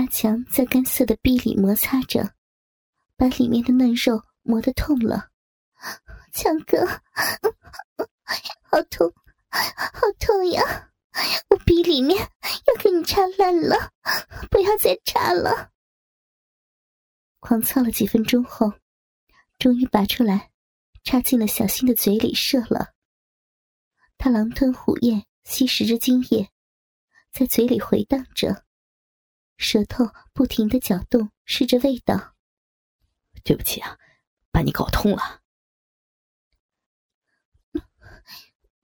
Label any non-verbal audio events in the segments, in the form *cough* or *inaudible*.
阿强在干涩的壁里摩擦着，把里面的嫩肉磨得痛了。强哥，好痛，好痛呀！我逼里面要给你插烂了，不要再插了。狂操了几分钟后，终于拔出来，插进了小新的嘴里射了。他狼吞虎咽，吸食着精液，在嘴里回荡着。舌头不停的搅动，试着味道。对不起啊，把你搞痛了。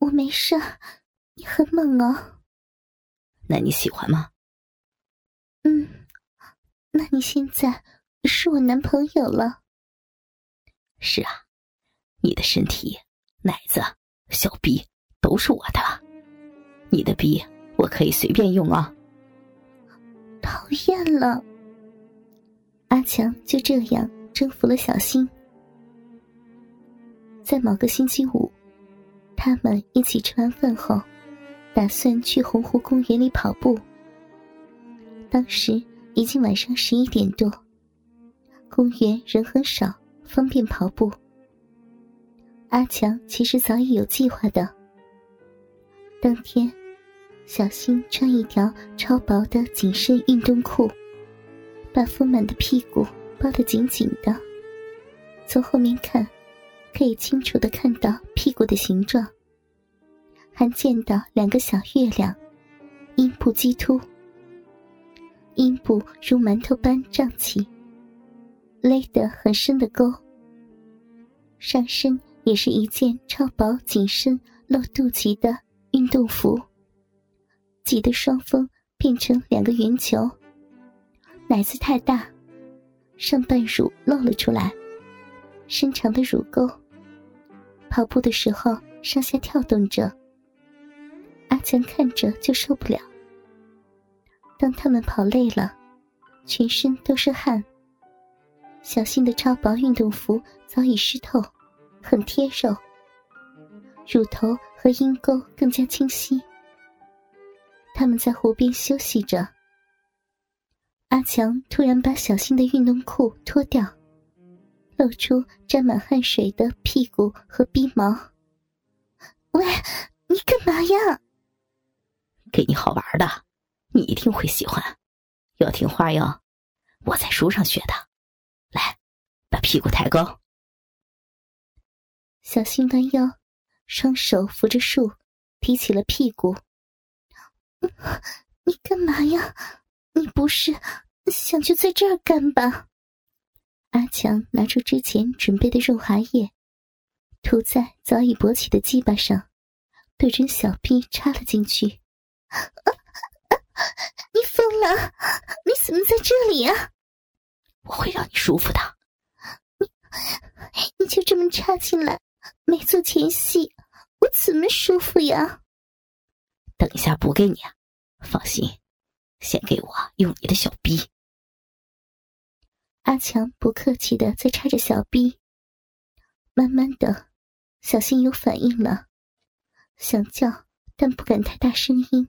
我没事，你很猛啊。那你喜欢吗？嗯，那你现在是我男朋友了。是啊，你的身体、奶子、小逼都是我的了。你的逼我可以随便用啊。讨厌了，阿强就这样征服了小新。在某个星期五，他们一起吃完饭后，打算去洪湖公园里跑步。当时已经晚上十一点多，公园人很少，方便跑步。阿强其实早已有计划的，当天。小新穿一条超薄的紧身运动裤，把丰满的屁股包得紧紧的。从后面看，可以清楚的看到屁股的形状，还见到两个小月亮，阴部激突，阴部如馒头般胀起，勒得很深的沟。上身也是一件超薄紧身露肚脐的运动服。挤得双峰变成两个圆球，奶子太大，上半乳露了出来，伸长的乳沟。跑步的时候上下跳动着，阿强看着就受不了。当他们跑累了，全身都是汗，小新的超薄运动服早已湿透，很贴肉，乳头和阴沟更加清晰。他们在湖边休息着。阿强突然把小新的运动裤脱掉，露出沾满汗水的屁股和逼毛。喂，你干嘛呀？给你好玩的，你一定会喜欢。要听话哟，我在书上学的。来，把屁股抬高。小新弯腰，双手扶着树，提起了屁股。你干嘛呀？你不是想就在这儿干吧？阿强拿出之前准备的润滑液，涂在早已勃起的鸡巴上，对准小臂插了进去。你疯了？你怎么在这里呀？我会让你舒服的。你你就这么插进来，没做前戏，我怎么舒服呀？等一下补给你啊。放心，先给我用你的小逼。阿强不客气的在插着小逼，慢慢的，小新有反应了，想叫但不敢太大声音。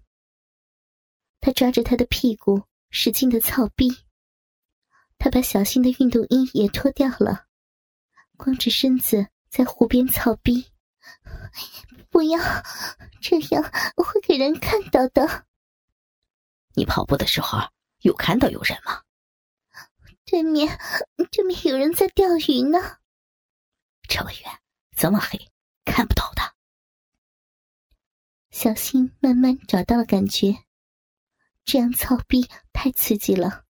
他抓着他的屁股，使劲的操逼。他把小新的运动衣也脱掉了，光着身子在湖边操逼。*laughs* 不要这样我，会给人看到的。你跑步的时候有看到有人吗？对面，对面有人在钓鱼呢。这么远，这么黑，看不到的。小新慢慢找到了感觉，这样操逼太刺激了，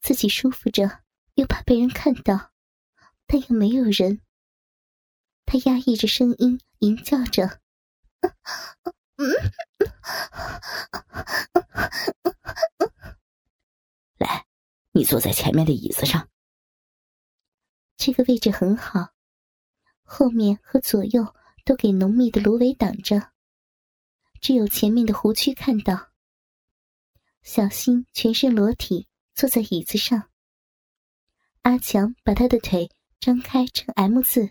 自己舒服着，又怕被人看到，但又没有人。他压抑着声音，吟叫着。*laughs* *laughs* 来，你坐在前面的椅子上。这个位置很好，后面和左右都给浓密的芦苇挡着，只有前面的湖区看到。小新全身裸体坐在椅子上，阿强把他的腿张开成 M 字，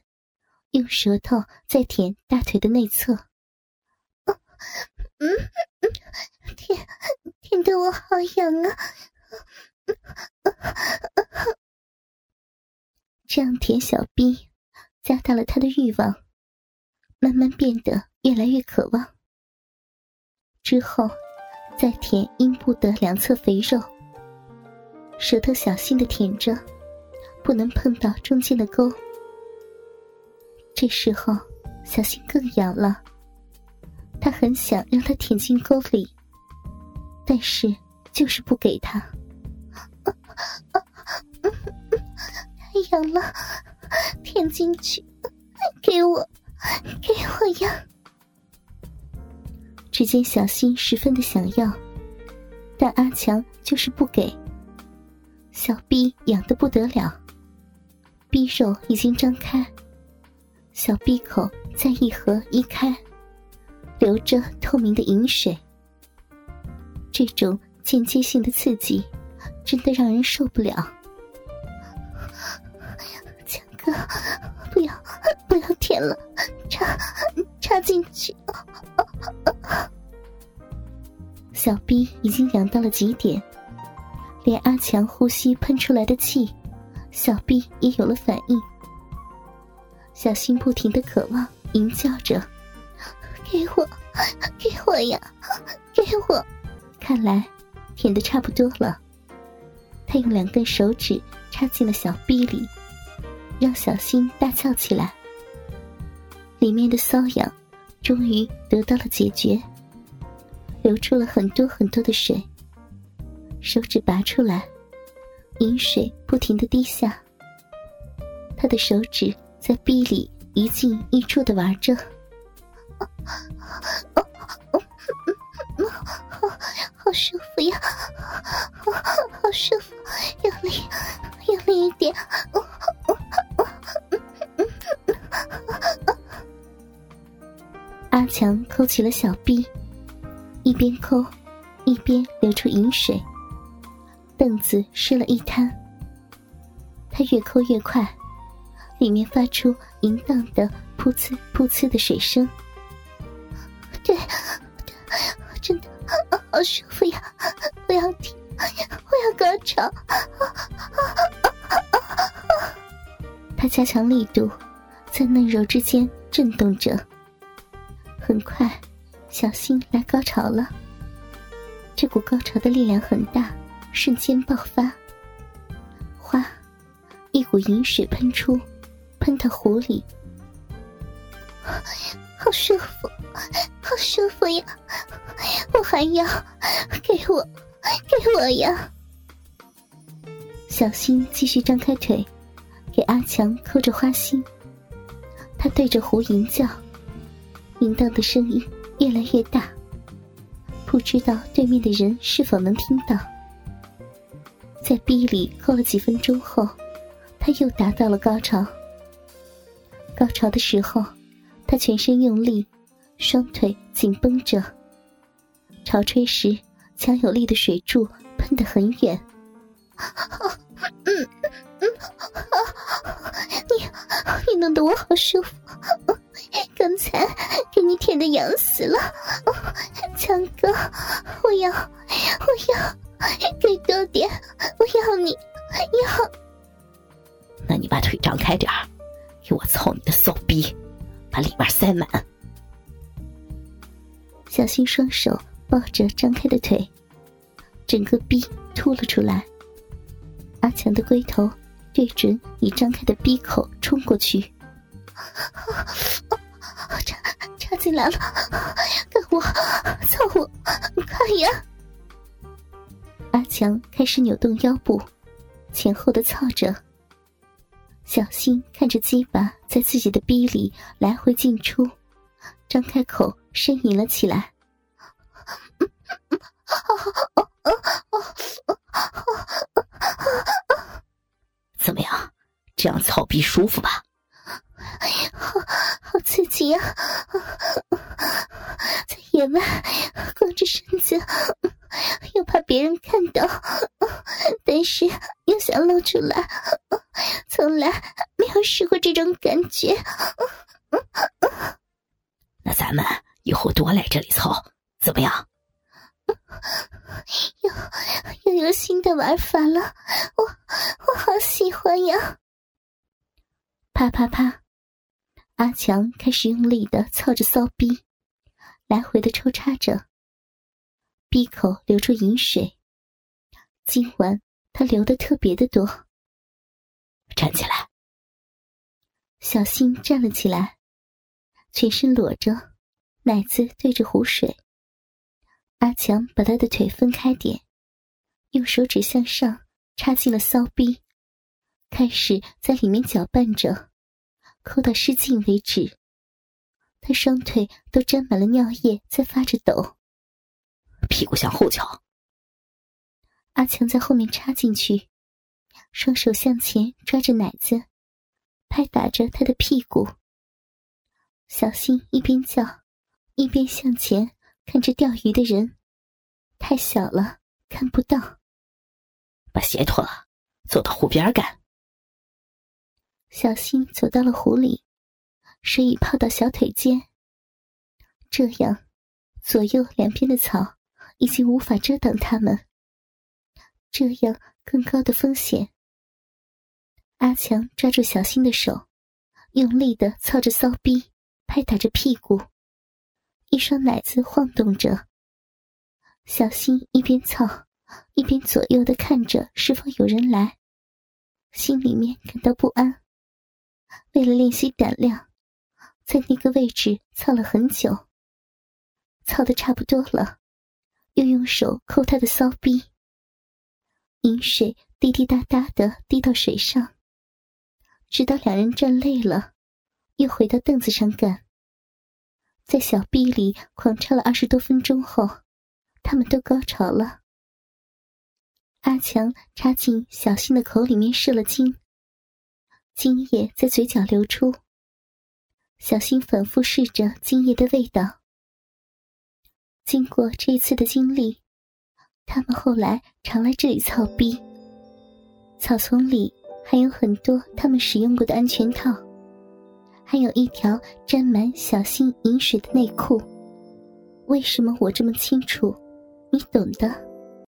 用舌头在舔大腿的内侧。*laughs* 嗯嗯，天，天得我好痒啊！这样舔小臂，加大了他的欲望，慢慢变得越来越渴望。之后，再舔阴部的两侧肥肉，舌头小心的舔着，不能碰到中间的沟。这时候，小心更痒了，他很想让他舔进沟里，但是就是不给他。太痒了，舔进去，给我，给我呀！只见小新十分的想要，但阿强就是不给。小臂痒得不得了，臂肉已经张开，小臂口在一合一开，流着透明的饮水。这种间接性的刺激，真的让人受不了。强哥，不要不要舔了，插插进去。小逼已经痒到了极点，连阿强呼吸喷出来的气，小逼也有了反应。小心不停的渴望，吟叫着：“给我，给我呀，给我！”看来舔的差不多了，他用两根手指插进了小臂里，让小心大叫起来。里面的瘙痒终于得到了解决。流出了很多很多的水，手指拔出来，饮水不停的滴下。他的手指在壁里一进一出的玩着，*laughs* 好舒服呀，好舒服，用力，用力一点。阿强抠起了小臂。一边抠，一边流出饮水，凳子湿了一滩。他越抠越快，里面发出淫荡的噗呲噗呲的水声。对，真的好舒服呀！我要停，我要高潮。他加强力度，在嫩柔之间震动着。很快。小心来高潮了，这股高潮的力量很大，瞬间爆发。哗，一股饮水喷出，喷到湖里，*laughs* 好舒服，好舒服呀！我还要，给我，给我呀！小新继续张开腿，给阿强扣着花心。他对着壶吟叫，淫荡的声音。越来越大，不知道对面的人是否能听到。在逼里扣了几分钟后，他又达到了高潮。高潮的时候，他全身用力，双腿紧绷着。潮吹时，强有力的水柱喷得很远。嗯嗯，你你弄得我好舒服。刚才给你舔的痒死了，强哥，我要，我要，给多点，我要你，要。那你把腿张开点，给我操你的骚逼，把里面塞满。小心双手抱着张开的腿，整个逼凸了出来。阿强的龟头对准已张开的逼口冲过去。插 *laughs* 插进来了，给我操我，快呀！阿强开始扭动腰部，前后的操着。小心看着鸡巴在自己的逼里来回进出，张开口呻吟了起来。怎么样？这样操逼舒服吧？好好刺激呀！在野外光着身子，又怕别人看到，但是又想露出来，从来没有试过这种感觉。那咱们以后多来这里操，怎么样？又又有新的玩法了，我我好喜欢呀！啪啪，阿强开始用力的操着骚逼，来回的抽插着，闭口流出饮水。今晚他流的特别的多。站起来，小新站了起来，全身裸着，奶子对着湖水。阿强把他的腿分开点，用手指向上插进了骚逼，开始在里面搅拌着，抠到失禁为止。他双腿都沾满了尿液，在发着抖。屁股向后翘。阿强在后面插进去，双手向前抓着奶子，拍打着他的屁股。小新一边叫，一边向前。看着钓鱼的人，太小了，看不到。把鞋脱了，走到湖边干。小新走到了湖里，水已泡到小腿间。这样，左右两边的草已经无法遮挡他们。这样更高的风险。阿强抓住小新的手，用力的操着骚逼，拍打着屁股。一双奶子晃动着，小新一边操，一边左右的看着是否有人来，心里面感到不安。为了练习胆量，在那个位置操了很久，操的差不多了，又用手抠他的骚逼，饮水滴滴答答的滴到水上，直到两人站累了，又回到凳子上干。在小臂里狂插了二十多分钟后，他们都高潮了。阿强插进小新的口里面射了精，精液在嘴角流出。小新反复试着精液的味道。经过这一次的经历，他们后来常来这里操逼。草丛里还有很多他们使用过的安全套。还有一条沾满小心饮水的内裤。为什么我这么清楚？你懂的。